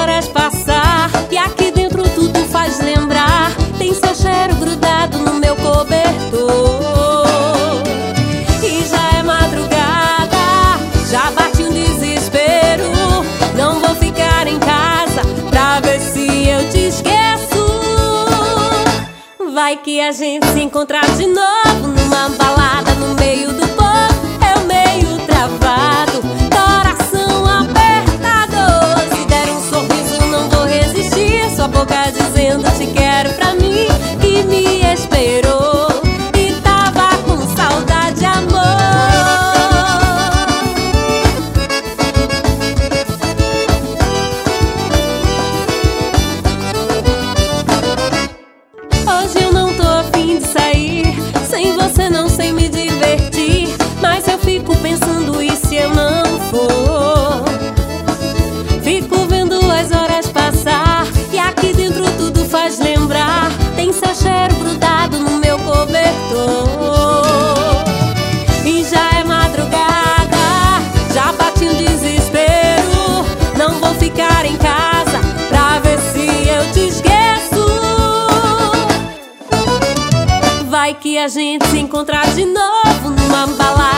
horas passar E aqui dentro tudo faz lembrar. Tem seu cheiro grudado no meu cobertor. E já é madrugada, já bate um desespero. Não vou ficar em casa pra ver se eu te esqueço. Vai que a gente se encontrar de novo Numa balada, numa dizendo te quero pra mim que me esperou. Vai que a gente se encontra de novo numa balada.